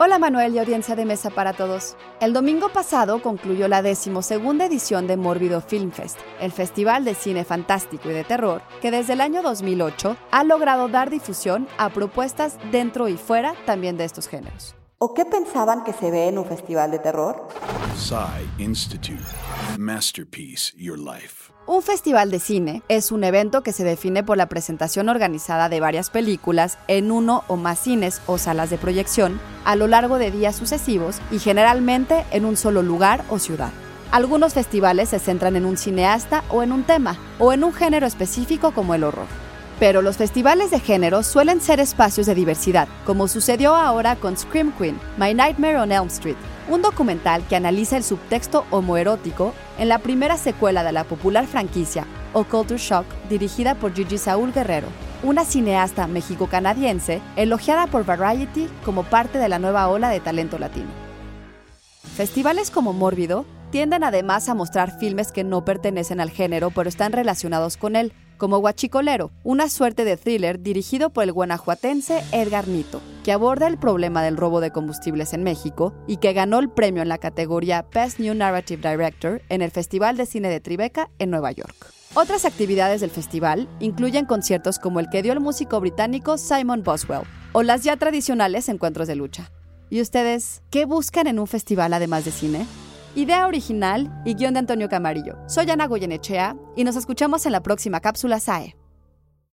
Hola Manuel y audiencia de mesa para todos. El domingo pasado concluyó la decimosegunda edición de Mórbido Film Fest, el festival de cine fantástico y de terror que desde el año 2008 ha logrado dar difusión a propuestas dentro y fuera también de estos géneros. ¿O qué pensaban que se ve en un festival de terror? Psy Institute. Masterpiece Your Life. Un festival de cine es un evento que se define por la presentación organizada de varias películas en uno o más cines o salas de proyección a lo largo de días sucesivos y generalmente en un solo lugar o ciudad. Algunos festivales se centran en un cineasta o en un tema, o en un género específico como el horror. Pero los festivales de género suelen ser espacios de diversidad, como sucedió ahora con Scream Queen, My Nightmare on Elm Street, un documental que analiza el subtexto homoerótico en la primera secuela de la popular franquicia O Culture Shock, dirigida por Gigi Saúl Guerrero, una cineasta mexico-canadiense elogiada por Variety como parte de la nueva ola de talento latino. Festivales como Mórbido tienden además a mostrar filmes que no pertenecen al género pero están relacionados con él, como Guachicolero, una suerte de thriller dirigido por el guanajuatense Edgar Nito, que aborda el problema del robo de combustibles en México y que ganó el premio en la categoría Best New Narrative Director en el Festival de Cine de Tribeca en Nueva York. Otras actividades del festival incluyen conciertos como el que dio el músico británico Simon Boswell o las ya tradicionales encuentros de lucha. ¿Y ustedes qué buscan en un festival además de cine? Idea original y guion de Antonio Camarillo. Soy Ana Goyenechea y nos escuchamos en la próxima cápsula SAE.